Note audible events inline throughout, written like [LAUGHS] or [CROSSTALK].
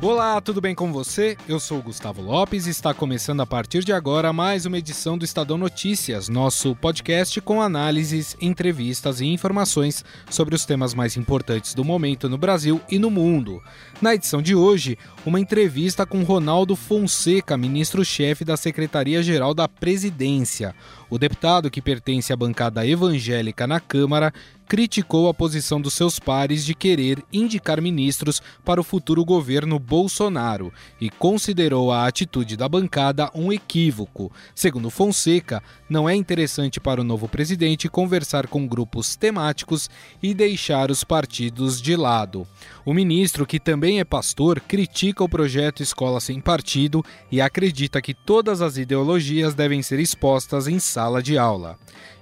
Olá, tudo bem com você? Eu sou Gustavo Lopes e está começando a partir de agora mais uma edição do Estadão Notícias, nosso podcast com análises, entrevistas e informações sobre os temas mais importantes do momento no Brasil e no mundo. Na edição de hoje, uma entrevista com Ronaldo Fonseca, ministro-chefe da Secretaria-Geral da Presidência. O deputado, que pertence à bancada evangélica na Câmara, criticou a posição dos seus pares de querer indicar ministros para o futuro governo Bolsonaro e considerou a atitude da bancada um equívoco. Segundo Fonseca, não é interessante para o novo presidente conversar com grupos temáticos e deixar os partidos de lado. O ministro, que também é pastor, critica o projeto Escola Sem Partido e acredita que todas as ideologias devem ser expostas em sala de aula.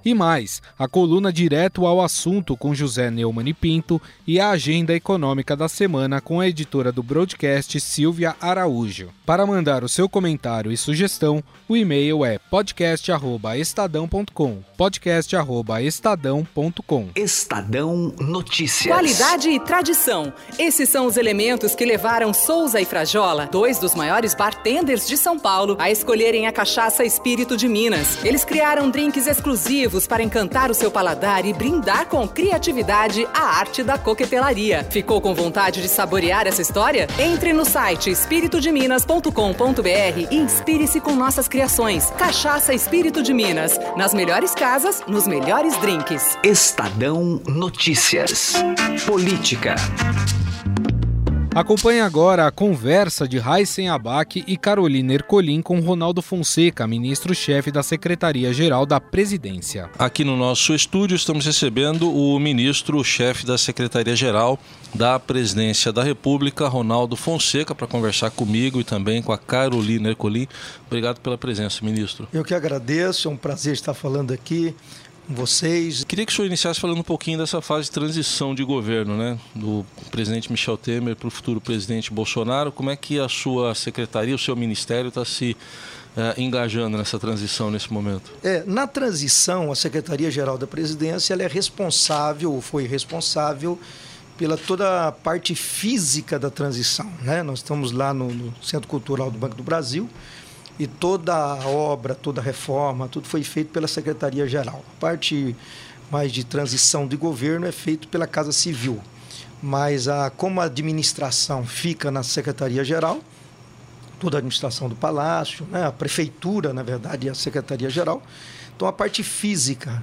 E mais, a coluna direto ao assunto com José Neumann e Pinto e a agenda econômica da semana com a editora do broadcast Silvia Araújo. Para mandar o seu comentário e sugestão, o e-mail é podcast@estadão.com. podcast@estadão.com. Estadão Notícias. Qualidade e tradição. Esses são os elementos que levaram Souza e Frajola, dois dos maiores bartenders de São Paulo, a escolherem a cachaça Espírito de Minas. Eles criaram drinks exclusivos para encantar o seu paladar e brindar com criatividade a arte da coquetelaria. Ficou com vontade de saborear essa história? Entre no site espiritodeminas.com.br e inspire-se com nossas criações. Cachaça Espírito de Minas. Nas melhores casas, nos melhores drinks. Estadão Notícias. Política. Acompanhe agora a conversa de Raíssen Abac e Carolina Ercolim com Ronaldo Fonseca, ministro-chefe da Secretaria-Geral da Presidência. Aqui no nosso estúdio estamos recebendo o ministro-chefe da Secretaria-Geral da Presidência da República, Ronaldo Fonseca, para conversar comigo e também com a Carolina Ercolim. Obrigado pela presença, ministro. Eu que agradeço, é um prazer estar falando aqui com vocês. Queria que o senhor iniciasse falando um pouquinho dessa fase de transição de governo, né? Do presidente Michel Temer para o futuro presidente Bolsonaro. Como é que a sua secretaria, o seu ministério está se uh, engajando nessa transição nesse momento? É, na transição, a Secretaria-Geral da Presidência ela é responsável, ou foi responsável, pela toda a parte física da transição. Né? Nós estamos lá no, no Centro Cultural do Banco do Brasil e toda a obra, toda a reforma, tudo foi feito pela Secretaria-Geral. A parte mais de transição de governo é feito pela Casa Civil, mas a, como a administração fica na Secretaria-Geral, toda a administração do Palácio, né, a Prefeitura, na verdade, e a Secretaria-Geral, então a parte física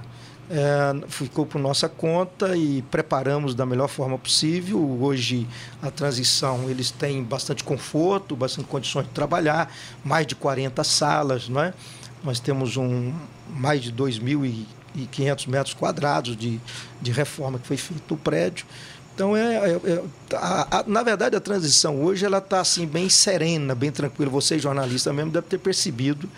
é, ficou por nossa conta e preparamos da melhor forma possível. Hoje a transição eles têm bastante conforto, bastante condições de trabalhar, mais de 40 salas, não é? Nós temos um mais de 2.500 metros quadrados de, de reforma que foi feito no prédio. Então, é, é, é a, a, na verdade, a transição hoje ela está assim, bem serena, bem tranquila. Você, jornalista mesmo, deve ter percebido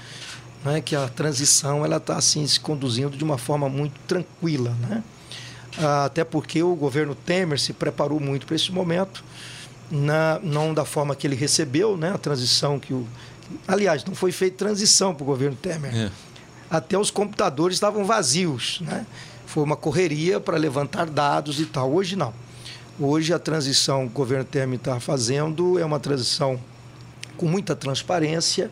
né, que a transição ela está assim se conduzindo de uma forma muito tranquila, né? Até porque o governo Temer se preparou muito para esse momento, na, não da forma que ele recebeu, né? A transição que o, aliás, não foi feita transição para o governo Temer. É. Até os computadores estavam vazios, né? Foi uma correria para levantar dados e tal. Hoje não. Hoje a transição que o governo Temer está fazendo é uma transição com muita transparência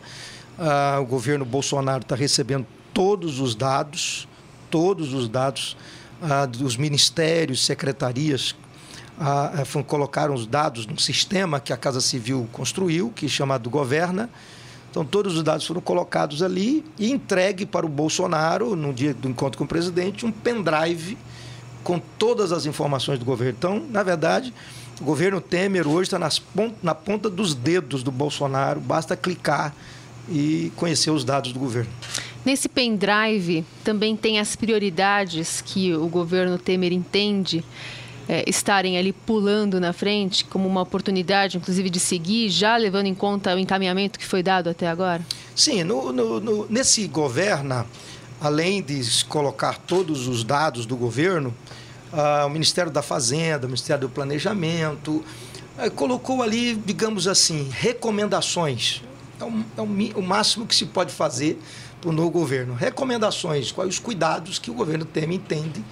ah, o governo Bolsonaro está recebendo todos os dados, todos os dados ah, dos ministérios, secretarias, ah, eh, colocaram os dados no sistema que a Casa Civil construiu, que é chamado Governa. Então, todos os dados foram colocados ali e entregue para o Bolsonaro, no dia do encontro com o presidente, um pendrive com todas as informações do governo. Então, na verdade, o governo Temer hoje está na ponta dos dedos do Bolsonaro, basta clicar e conhecer os dados do governo. Nesse pendrive também tem as prioridades que o governo Temer entende é, estarem ali pulando na frente como uma oportunidade, inclusive, de seguir, já levando em conta o encaminhamento que foi dado até agora? Sim, no, no, no, nesse governo, além de colocar todos os dados do governo, ah, o Ministério da Fazenda, o Ministério do Planejamento, colocou ali, digamos assim, recomendações. É, o, é o, o máximo que se pode fazer para o novo governo. Recomendações, quais os cuidados que o governo Temer entende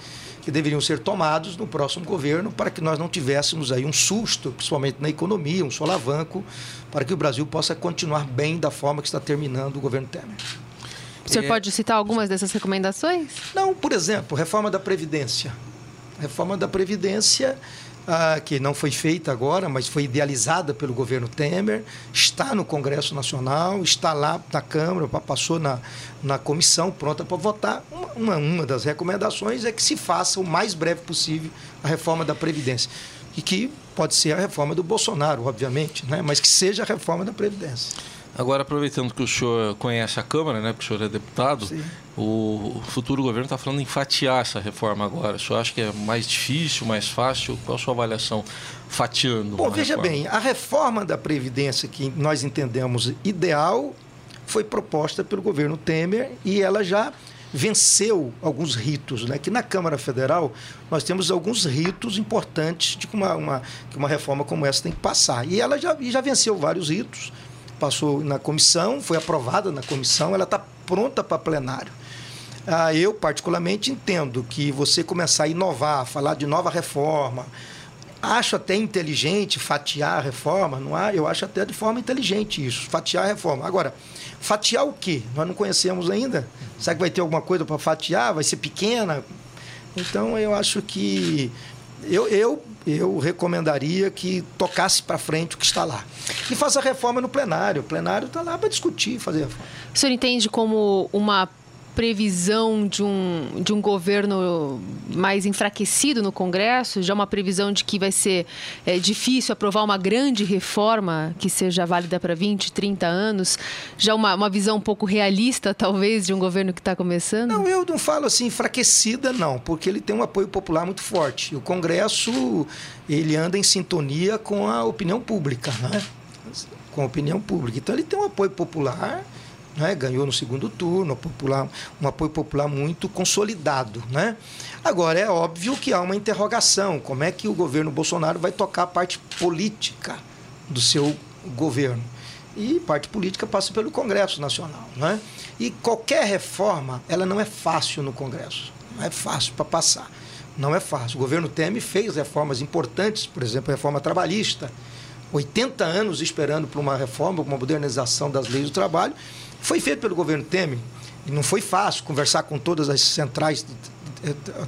que deveriam ser tomados no próximo governo para que nós não tivéssemos aí um susto, principalmente na economia, um solavanco, para que o Brasil possa continuar bem da forma que está terminando o governo Temer. O senhor é... pode citar algumas dessas recomendações? Não, por exemplo, reforma da Previdência. Reforma da Previdência ah, que não foi feita agora, mas foi idealizada pelo governo Temer, está no Congresso Nacional, está lá na Câmara, passou na, na comissão, pronta para votar. Uma, uma das recomendações é que se faça o mais breve possível a reforma da Previdência. E que pode ser a reforma do Bolsonaro, obviamente, né? mas que seja a reforma da Previdência. Agora, aproveitando que o senhor conhece a Câmara, né, porque o senhor é deputado, Sim. o futuro governo está falando em fatiar essa reforma agora. O senhor acha que é mais difícil, mais fácil? Qual a sua avaliação fatiando? Bom, veja reforma? bem, a reforma da Previdência que nós entendemos ideal foi proposta pelo governo Temer e ela já venceu alguns ritos, né? Que na Câmara Federal nós temos alguns ritos importantes de que uma, uma, que uma reforma como essa tem que passar. E ela já, já venceu vários ritos passou na comissão, foi aprovada na comissão, ela está pronta para plenário. Ah, eu, particularmente, entendo que você começar a inovar, falar de nova reforma, acho até inteligente fatiar a reforma, não há, eu acho até de forma inteligente isso, fatiar a reforma. Agora, fatiar o quê? Nós não conhecemos ainda. Será que vai ter alguma coisa para fatiar? Vai ser pequena? Então, eu acho que eu, eu, eu recomendaria que tocasse para frente o que está lá. E faça reforma no plenário. O plenário está lá para discutir, fazer. O senhor entende como uma previsão de um, de um governo mais enfraquecido no Congresso? Já uma previsão de que vai ser é, difícil aprovar uma grande reforma que seja válida para 20, 30 anos? Já uma, uma visão um pouco realista, talvez, de um governo que está começando? Não, eu não falo assim enfraquecida, não, porque ele tem um apoio popular muito forte. O Congresso ele anda em sintonia com a opinião pública, né? com a opinião pública. Então ele tem um apoio popular né? ganhou no segundo turno, popular, um apoio popular muito consolidado. Né? Agora, é óbvio que há uma interrogação: como é que o governo Bolsonaro vai tocar a parte política do seu governo? E parte política passa pelo Congresso Nacional. Né? E qualquer reforma, ela não é fácil no Congresso. Não é fácil para passar. Não é fácil. O governo Temer fez reformas importantes, por exemplo, a reforma trabalhista. 80 anos esperando por uma reforma, uma modernização das leis do trabalho, foi feito pelo governo Temer. E não foi fácil conversar com todas as centrais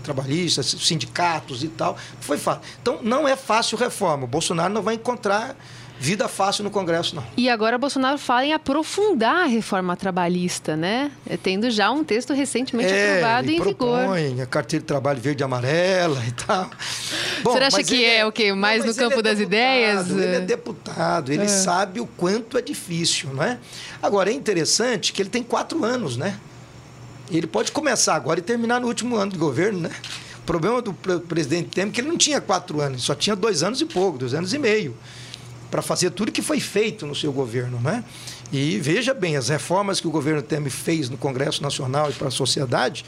trabalhistas, sindicatos e tal. Foi fácil. Então, não é fácil reforma. O Bolsonaro não vai encontrar vida fácil no Congresso, não. E agora Bolsonaro fala em aprofundar a reforma trabalhista, né? Tendo já um texto recentemente é, aprovado em propõe vigor. a carteira de trabalho verde e amarela e tal. Bom, Você acha que é, é, o quê? Mais não, no campo é das ideias? Ele é deputado, ele é. sabe o quanto é difícil, não é? Agora, é interessante que ele tem quatro anos, né? Ele pode começar agora e terminar no último ano de governo, né? O problema do presidente Temer é que ele não tinha quatro anos, só tinha dois anos e pouco, dois anos e meio para fazer tudo que foi feito no seu governo. Né? E veja bem, as reformas que o governo Temer fez no Congresso Nacional e para a sociedade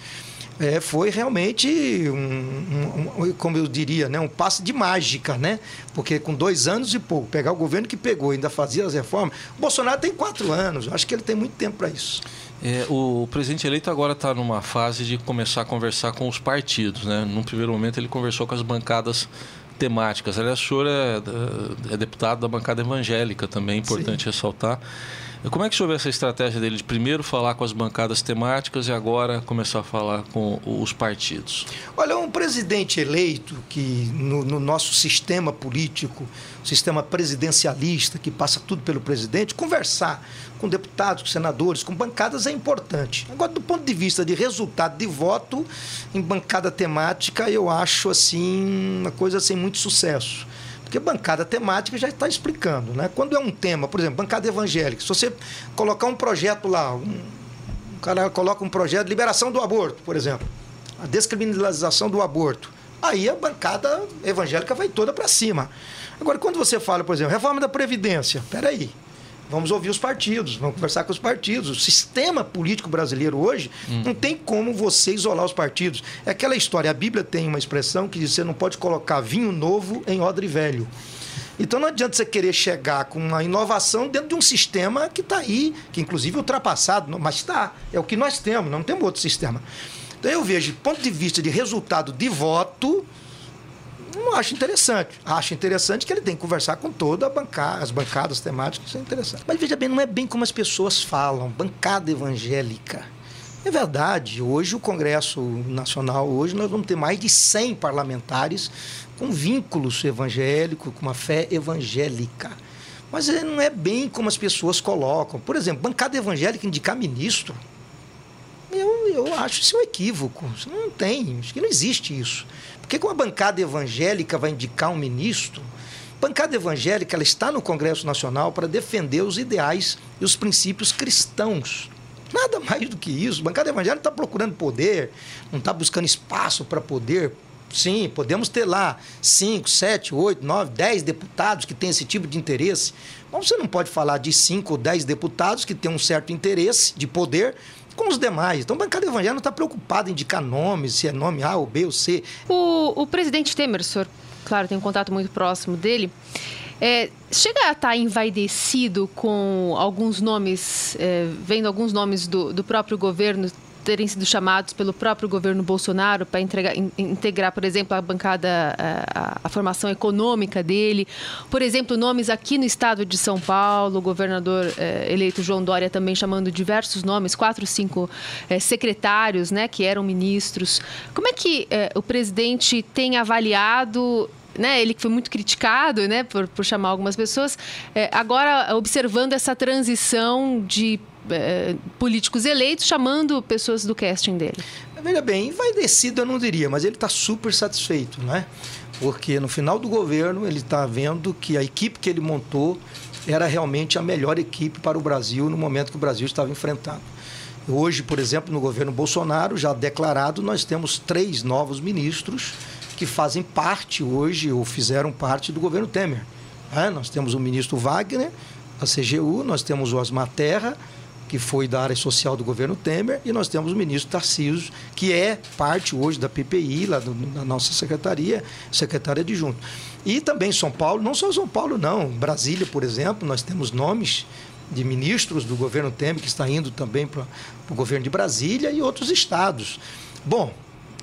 é, foi realmente um, um, um, como eu diria, né, um passe de mágica, né? Porque com dois anos e pouco, pegar o governo que pegou e ainda fazia as reformas, o Bolsonaro tem quatro anos, acho que ele tem muito tempo para isso. É, o presidente eleito agora está numa fase de começar a conversar com os partidos, né? Num primeiro momento ele conversou com as bancadas temáticas. Aliás, o senhor é, é deputado da bancada evangélica também, é importante Sim. ressaltar. Como é que vê essa estratégia dele de primeiro falar com as bancadas temáticas e agora começar a falar com os partidos? Olha, um presidente eleito que no, no nosso sistema político, sistema presidencialista, que passa tudo pelo presidente, conversar com deputados, com senadores, com bancadas é importante. Agora, do ponto de vista de resultado de voto, em bancada temática, eu acho assim uma coisa sem muito sucesso. Porque bancada temática já está explicando, né? Quando é um tema, por exemplo, bancada evangélica, se você colocar um projeto lá, um, um cara coloca um projeto de liberação do aborto, por exemplo, a descriminalização do aborto, aí a bancada evangélica vai toda para cima. Agora, quando você fala, por exemplo, reforma da Previdência, peraí, Vamos ouvir os partidos, vamos conversar com os partidos. O sistema político brasileiro hoje hum. não tem como você isolar os partidos. É aquela história, a Bíblia tem uma expressão que diz que você não pode colocar vinho novo em odre velho. Então não adianta você querer chegar com uma inovação dentro de um sistema que está aí, que inclusive é ultrapassado, mas está. É o que nós temos, não temos outro sistema. Então eu vejo, do ponto de vista de resultado de voto, não acho interessante. Acho interessante que ele tem que conversar com toda a bancada, as bancadas temáticas, isso é interessante. Mas veja bem, não é bem como as pessoas falam, bancada evangélica. É verdade, hoje o Congresso Nacional, hoje nós vamos ter mais de 100 parlamentares com vínculos evangélicos, com uma fé evangélica. Mas não é bem como as pessoas colocam. Por exemplo, bancada evangélica indicar ministro. Eu, eu acho isso um equívoco. Isso não tem, acho que não existe isso. Por que uma bancada evangélica vai indicar um ministro? Bancada evangélica ela está no Congresso Nacional para defender os ideais e os princípios cristãos. Nada mais do que isso. Bancada evangélica está procurando poder, não está buscando espaço para poder. Sim, podemos ter lá 5, 7, 8, 9, 10 deputados que têm esse tipo de interesse. Mas você não pode falar de 5 ou 10 deputados que têm um certo interesse de poder com os demais. Então, a bancada evangélica não está preocupada em indicar nomes, se é nome A ou B ou C. O, o presidente Temer, o senhor, claro, tem um contato muito próximo dele. É, chega a estar tá envaidecido com alguns nomes, é, vendo alguns nomes do, do próprio governo terem sido chamados pelo próprio governo Bolsonaro para integrar, por exemplo, a bancada, a, a, formação econômica dele. Por exemplo, nomes aqui no estado de São Paulo, o governador eh, eleito João Dória também chamando diversos nomes, quatro, cinco eh, secretários, né, que eram ministros. Como é que eh, o presidente tem avaliado né, ele que foi muito criticado né, por, por chamar algumas pessoas, é, agora observando essa transição de é, políticos eleitos chamando pessoas do casting dele. Veja bem, vai descido eu não diria, mas ele está super satisfeito, né? Porque no final do governo ele está vendo que a equipe que ele montou era realmente a melhor equipe para o Brasil no momento que o Brasil estava enfrentando. Hoje, por exemplo, no governo Bolsonaro, já declarado, nós temos três novos ministros que fazem parte hoje, ou fizeram parte do governo Temer. É, nós temos o ministro Wagner, a CGU, nós temos o Osmar Terra, que foi da área social do governo Temer, e nós temos o ministro Tarcísio, que é parte hoje da PPI, lá do, da nossa secretaria, secretária adjunto. E também São Paulo, não só São Paulo, não. Brasília, por exemplo, nós temos nomes de ministros do governo Temer que está indo também para o governo de Brasília e outros estados. Bom,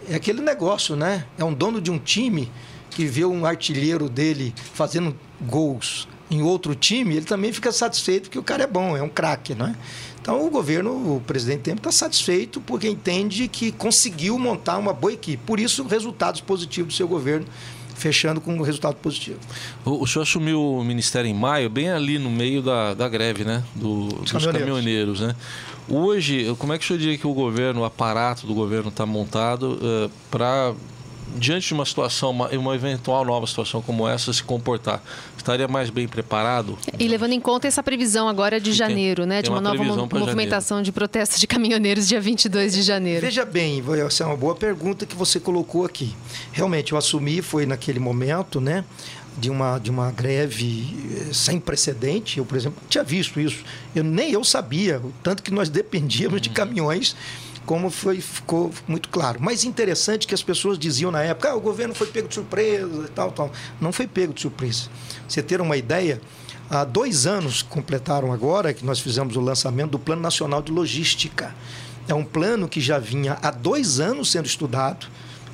é aquele negócio, né? É um dono de um time que vê um artilheiro dele fazendo gols em outro time, ele também fica satisfeito porque o cara é bom, é um craque, não é? Então o governo, o presidente Temer está satisfeito porque entende que conseguiu montar uma boa equipe. Por isso, resultados positivos do seu governo fechando com um resultado positivo. O, o senhor assumiu o ministério em maio, bem ali no meio da, da greve, né? Do, dos caminhoneiros, né? Hoje, como é que o senhor diria que o governo, o aparato do governo está montado uh, para diante de uma situação, uma, uma, eventual nova situação como essa, se comportar? Estaria mais bem preparado? E levando em conta essa previsão agora de janeiro, tem, né? De uma, uma nova movimentação janeiro. de protestos de caminhoneiros dia 22 de janeiro. Veja bem, essa é uma boa pergunta que você colocou aqui. Realmente, eu assumi, foi naquele momento, né? De uma, de uma greve eh, sem precedente. Eu, por exemplo, tinha visto isso. Eu, nem eu sabia, o tanto que nós dependíamos de uhum. caminhões como foi, ficou muito claro. Mais interessante que as pessoas diziam na época, ah, o governo foi pego de surpresa e tal, tal. Não foi pego de surpresa. Você ter uma ideia, há dois anos completaram agora que nós fizemos o lançamento do Plano Nacional de Logística. É um plano que já vinha há dois anos sendo estudado.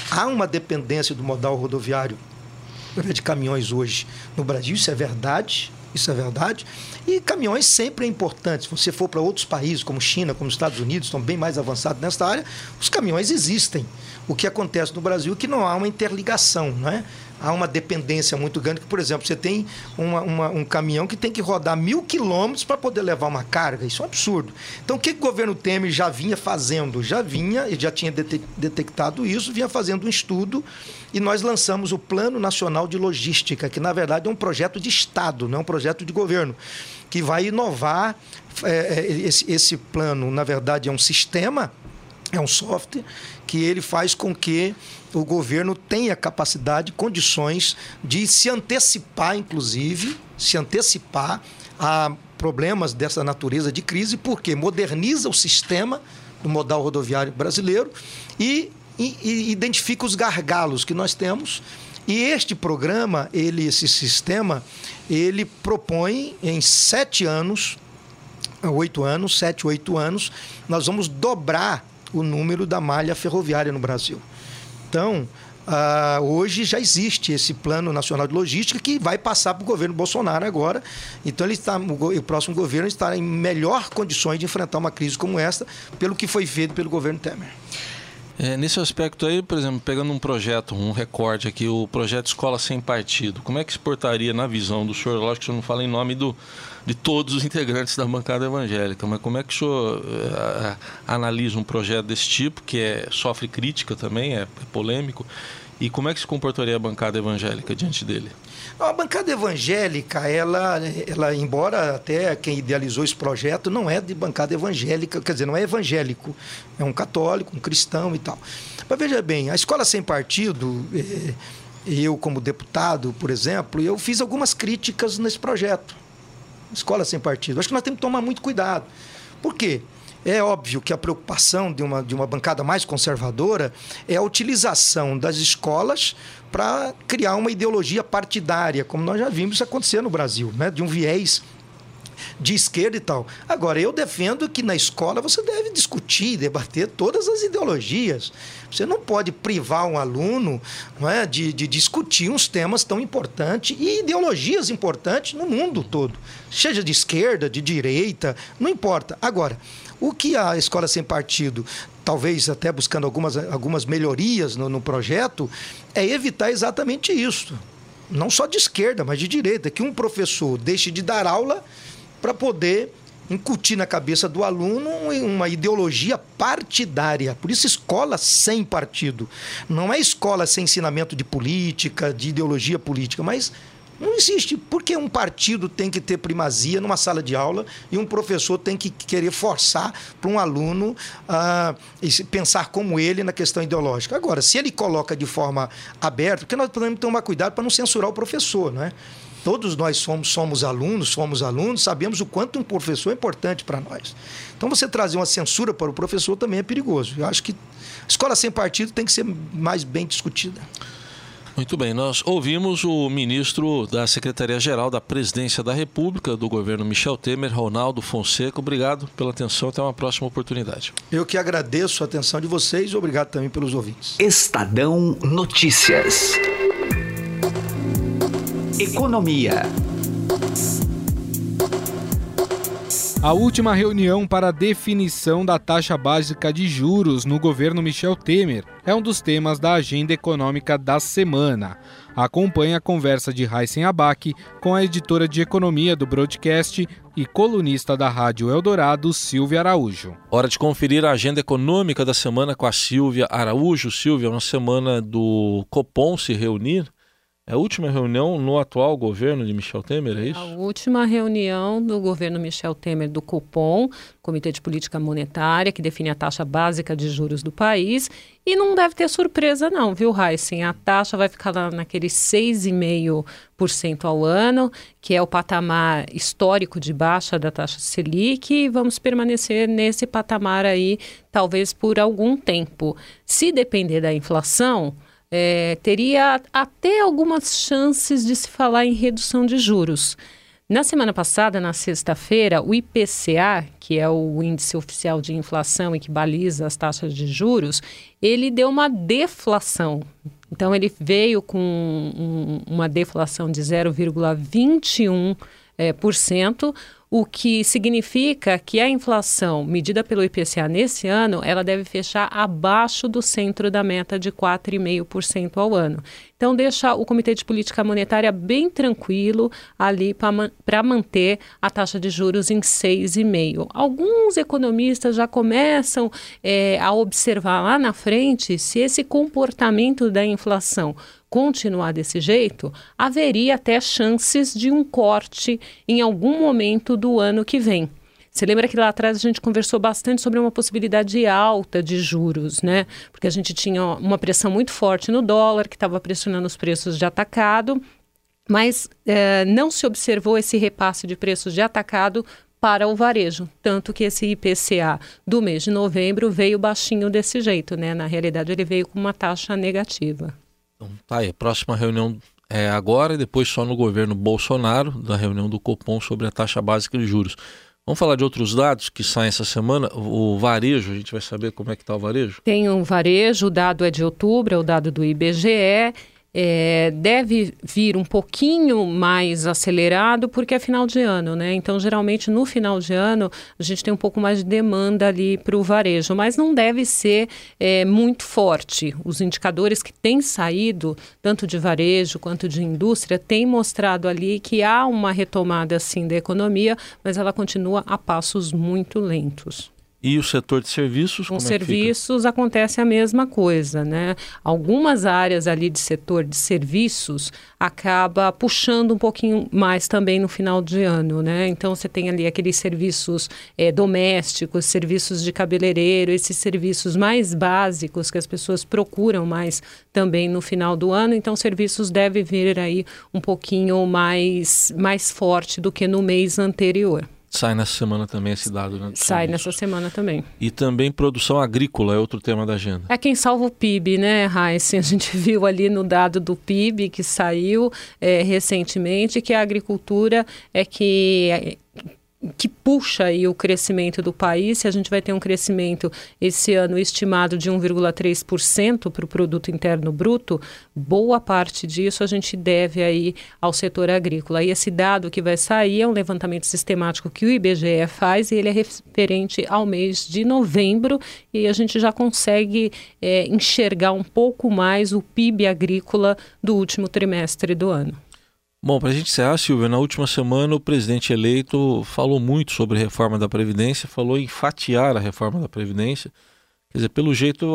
Há uma dependência do modal rodoviário de caminhões hoje no Brasil, isso é verdade. Isso é verdade. E caminhões sempre é importante. Se você for para outros países, como China, como Estados Unidos, estão bem mais avançados nessa área, os caminhões existem. O que acontece no Brasil é que não há uma interligação, não é? há uma dependência muito grande. Que, por exemplo, você tem uma, uma, um caminhão que tem que rodar mil quilômetros para poder levar uma carga. Isso é um absurdo. Então, o que, o governo Temer já vinha fazendo? Já vinha, já tinha detectado isso, vinha fazendo um estudo e nós lançamos o Plano Nacional de Logística, que na verdade é um projeto de Estado, não é um projeto de governo, que vai inovar. É, esse, esse plano, na verdade, é um sistema, é um software que ele faz com que o governo tem a capacidade, condições de se antecipar, inclusive, se antecipar a problemas dessa natureza de crise, porque moderniza o sistema do modal rodoviário brasileiro e, e, e identifica os gargalos que nós temos. E este programa, ele, esse sistema, ele propõe em sete anos, oito anos, sete, oito anos, nós vamos dobrar o número da malha ferroviária no Brasil. Então, Uh, hoje já existe esse plano nacional de logística que vai passar para o governo Bolsonaro agora. Então ele está, o, o, próximo governo está em melhor condições de enfrentar uma crise como esta, pelo que foi feito pelo governo Temer. É, nesse aspecto aí, por exemplo, pegando um projeto, um recorte aqui, o projeto Escola Sem Partido, como é que se portaria na visão do senhor? Lógico que o senhor não fala em nome do, de todos os [LAUGHS] integrantes da bancada evangélica, mas como é que o senhor uh, analisa um projeto desse tipo, que é, sofre crítica também, é, é polêmico, e como é que se comportaria a bancada evangélica diante dele? A bancada evangélica, ela, ela, embora até quem idealizou esse projeto não é de bancada evangélica, quer dizer, não é evangélico, é um católico, um cristão e tal. Mas veja bem, a escola sem partido, eh, eu como deputado, por exemplo, eu fiz algumas críticas nesse projeto. Escola sem partido. Acho que nós temos que tomar muito cuidado. Por quê? É óbvio que a preocupação de uma, de uma bancada mais conservadora é a utilização das escolas para criar uma ideologia partidária, como nós já vimos acontecer no Brasil, né? de um viés de esquerda e tal. Agora, eu defendo que na escola você deve discutir, debater todas as ideologias. Você não pode privar um aluno não é, de, de discutir uns temas tão importantes e ideologias importantes no mundo todo. Seja de esquerda, de direita, não importa. Agora, o que a Escola Sem Partido, talvez até buscando algumas, algumas melhorias no, no projeto, é evitar exatamente isso. Não só de esquerda, mas de direita, que um professor deixe de dar aula para poder incutir na cabeça do aluno uma ideologia partidária. Por isso, escola sem partido. Não é escola sem ensinamento de política, de ideologia política, mas não existe. Por que um partido tem que ter primazia numa sala de aula e um professor tem que querer forçar para um aluno uh, pensar como ele na questão ideológica? Agora, se ele coloca de forma aberta, porque nós podemos tomar cuidado para não censurar o professor, não é? Todos nós somos, somos alunos, somos alunos, sabemos o quanto um professor é importante para nós. Então, você trazer uma censura para o professor também é perigoso. Eu acho que a escola sem partido tem que ser mais bem discutida. Muito bem, nós ouvimos o ministro da Secretaria-Geral da Presidência da República do governo Michel Temer, Ronaldo Fonseca. Obrigado pela atenção, até uma próxima oportunidade. Eu que agradeço a atenção de vocês e obrigado também pelos ouvintes. Estadão Notícias. Economia. A última reunião para a definição da taxa básica de juros no governo Michel Temer é um dos temas da agenda econômica da semana. Acompanhe a conversa de Heisen Abac com a editora de economia do broadcast e colunista da Rádio Eldorado, Silvia Araújo. Hora de conferir a agenda econômica da semana com a Silvia Araújo. Silvia, uma semana do Copom se reunir é a última reunião no atual governo de Michel Temer, é isso? A última reunião do governo Michel Temer do Copom, Comitê de Política Monetária, que define a taxa básica de juros do país. E não deve ter surpresa não, viu, Heisen? A taxa vai ficar lá naquele 6,5% ao ano, que é o patamar histórico de baixa da taxa Selic, e vamos permanecer nesse patamar aí, talvez por algum tempo. Se depender da inflação é, teria até algumas chances de se falar em redução de juros. Na semana passada, na sexta-feira, o IPCA, que é o índice oficial de inflação e que baliza as taxas de juros, ele deu uma deflação. Então, ele veio com um, uma deflação de 0,21%, é, por cento, o que significa que a inflação medida pelo IPCA nesse ano, ela deve fechar abaixo do centro da meta de 4,5% ao ano. Então deixa o Comitê de Política Monetária bem tranquilo ali para manter a taxa de juros em 6,5%. Alguns economistas já começam é, a observar lá na frente se esse comportamento da inflação continuar desse jeito, haveria até chances de um corte em algum momento do ano que vem. Você lembra que lá atrás a gente conversou bastante sobre uma possibilidade alta de juros, né? Porque a gente tinha uma pressão muito forte no dólar, que estava pressionando os preços de atacado, mas eh, não se observou esse repasse de preços de atacado para o varejo. Tanto que esse IPCA do mês de novembro veio baixinho desse jeito, né? Na realidade, ele veio com uma taxa negativa. Então, tá aí. Próxima reunião é agora e depois só no governo Bolsonaro, da reunião do Copom sobre a taxa básica de juros. Vamos falar de outros dados que saem essa semana. O varejo, a gente vai saber como é que está o varejo? Tem um varejo, o dado é de outubro, é o dado do IBGE é, deve vir um pouquinho mais acelerado porque é final de ano, né? Então, geralmente no final de ano a gente tem um pouco mais de demanda ali para o varejo, mas não deve ser é, muito forte. Os indicadores que têm saído, tanto de varejo quanto de indústria, têm mostrado ali que há uma retomada assim da economia, mas ela continua a passos muito lentos. E o setor de serviços? Com é serviços acontece a mesma coisa, né? Algumas áreas ali de setor de serviços acaba puxando um pouquinho mais também no final de ano, né? Então você tem ali aqueles serviços é, domésticos, serviços de cabeleireiro, esses serviços mais básicos que as pessoas procuram mais também no final do ano. Então serviços deve vir aí um pouquinho mais mais forte do que no mês anterior. Sai nessa semana também esse dado, né? Sai nessa semana também. E também produção agrícola é outro tema da agenda. É quem salva o PIB, né, Raíssa? A gente [LAUGHS] viu ali no dado do PIB que saiu é, recentemente que a agricultura é que que puxa aí o crescimento do país. Se a gente vai ter um crescimento esse ano estimado de 1,3% para o produto interno bruto, boa parte disso a gente deve aí ao setor agrícola. E esse dado que vai sair é um levantamento sistemático que o IBGE faz e ele é referente ao mês de novembro e a gente já consegue é, enxergar um pouco mais o PIB agrícola do último trimestre do ano. Bom, para a gente encerrar, Silvia, na última semana o presidente eleito falou muito sobre reforma da Previdência, falou em fatiar a reforma da Previdência. Quer dizer, pelo jeito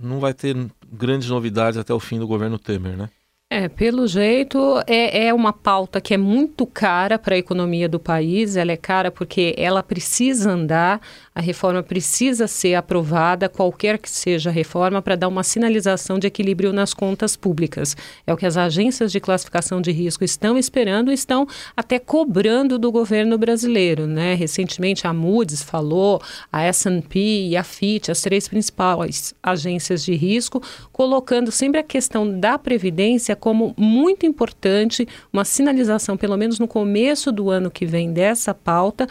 não vai ter grandes novidades até o fim do governo Temer, né? É, pelo jeito, é, é uma pauta que é muito cara para a economia do país. Ela é cara porque ela precisa andar, a reforma precisa ser aprovada, qualquer que seja a reforma, para dar uma sinalização de equilíbrio nas contas públicas. É o que as agências de classificação de risco estão esperando estão até cobrando do governo brasileiro. Né? Recentemente, a Moody's falou, a S&P e a Fitch, as três principais agências de risco, colocando sempre a questão da previdência como muito importante, uma sinalização, pelo menos no começo do ano que vem, dessa pauta,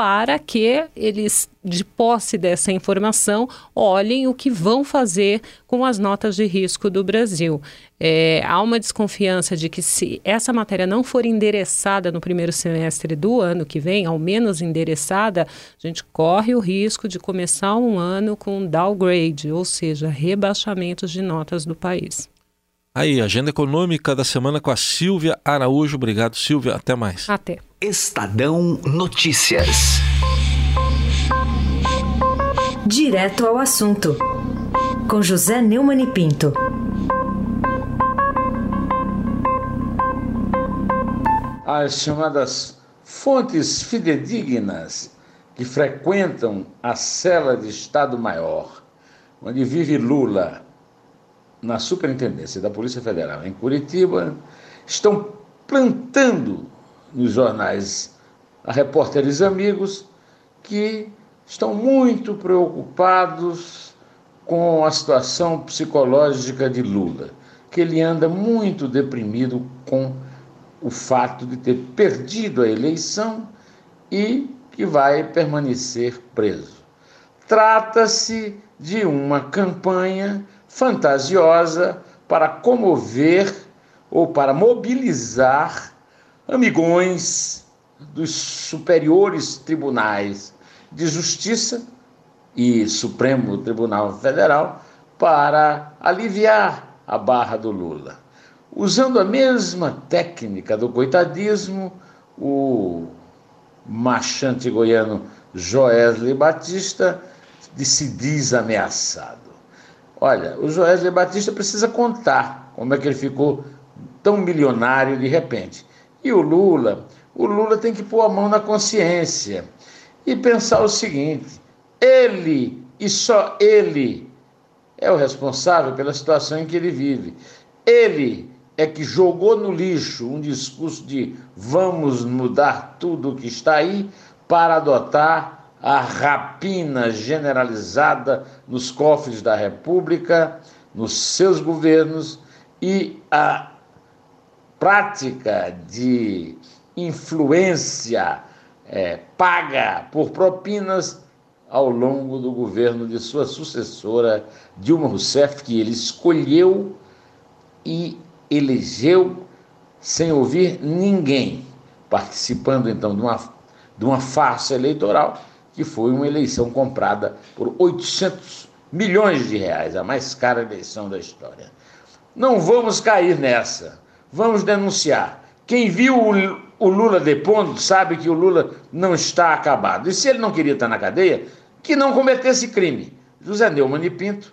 para que eles, de posse dessa informação, olhem o que vão fazer com as notas de risco do Brasil. É, há uma desconfiança de que, se essa matéria não for endereçada no primeiro semestre do ano que vem, ao menos endereçada, a gente corre o risco de começar um ano com downgrade, ou seja, rebaixamentos de notas do país. Aí, agenda econômica da semana com a Silvia Araújo. Obrigado, Silvia. Até mais. Até. Estadão Notícias. Direto ao assunto. Com José Neumann e Pinto. As chamadas fontes fidedignas que frequentam a cela de Estado-Maior, onde vive Lula na Superintendência da Polícia Federal em Curitiba, estão plantando nos jornais a repórteres amigos que estão muito preocupados com a situação psicológica de Lula, que ele anda muito deprimido com o fato de ter perdido a eleição e que vai permanecer preso. Trata-se de uma campanha fantasiosa para comover ou para mobilizar amigões dos superiores tribunais de justiça e Supremo Tribunal Federal para aliviar a barra do Lula. Usando a mesma técnica do coitadismo, o machante goiano Joesley Batista se diz ameaçado. Olha, o Joesley Batista precisa contar como é que ele ficou tão milionário de repente. E o Lula, o Lula tem que pôr a mão na consciência e pensar o seguinte: ele e só ele é o responsável pela situação em que ele vive. Ele é que jogou no lixo um discurso de vamos mudar tudo o que está aí para adotar a rapina generalizada nos cofres da República, nos seus governos e a prática de influência é, paga por propinas ao longo do governo de sua sucessora, Dilma Rousseff, que ele escolheu e elegeu sem ouvir ninguém, participando então de uma, de uma farsa eleitoral que foi uma eleição comprada por 800 milhões de reais, a mais cara eleição da história. Não vamos cair nessa, vamos denunciar. Quem viu o, Lula depondo sabe que o Lula não está acabado. E se ele não queria estar na cadeia, que não cometesse crime. José Neumann e Pinto,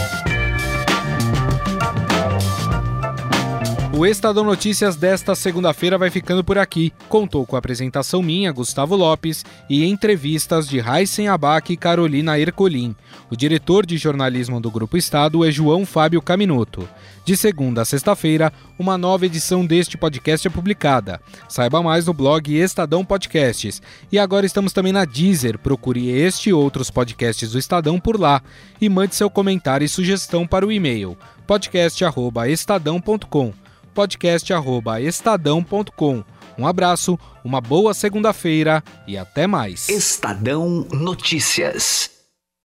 O Estadão Notícias desta segunda-feira vai ficando por aqui. Contou com a apresentação minha, Gustavo Lopes, e entrevistas de Raíssen Abac e Carolina Ercolim. O diretor de jornalismo do Grupo Estado é João Fábio Caminuto. De segunda a sexta-feira, uma nova edição deste podcast é publicada. Saiba mais no blog Estadão Podcasts. E agora estamos também na Deezer. Procure este e outros podcasts do Estadão por lá e mande seu comentário e sugestão para o e-mail podcast@estadão.com podcast@estadão.com. Um abraço, uma boa segunda-feira e até mais. Estadão Notícias.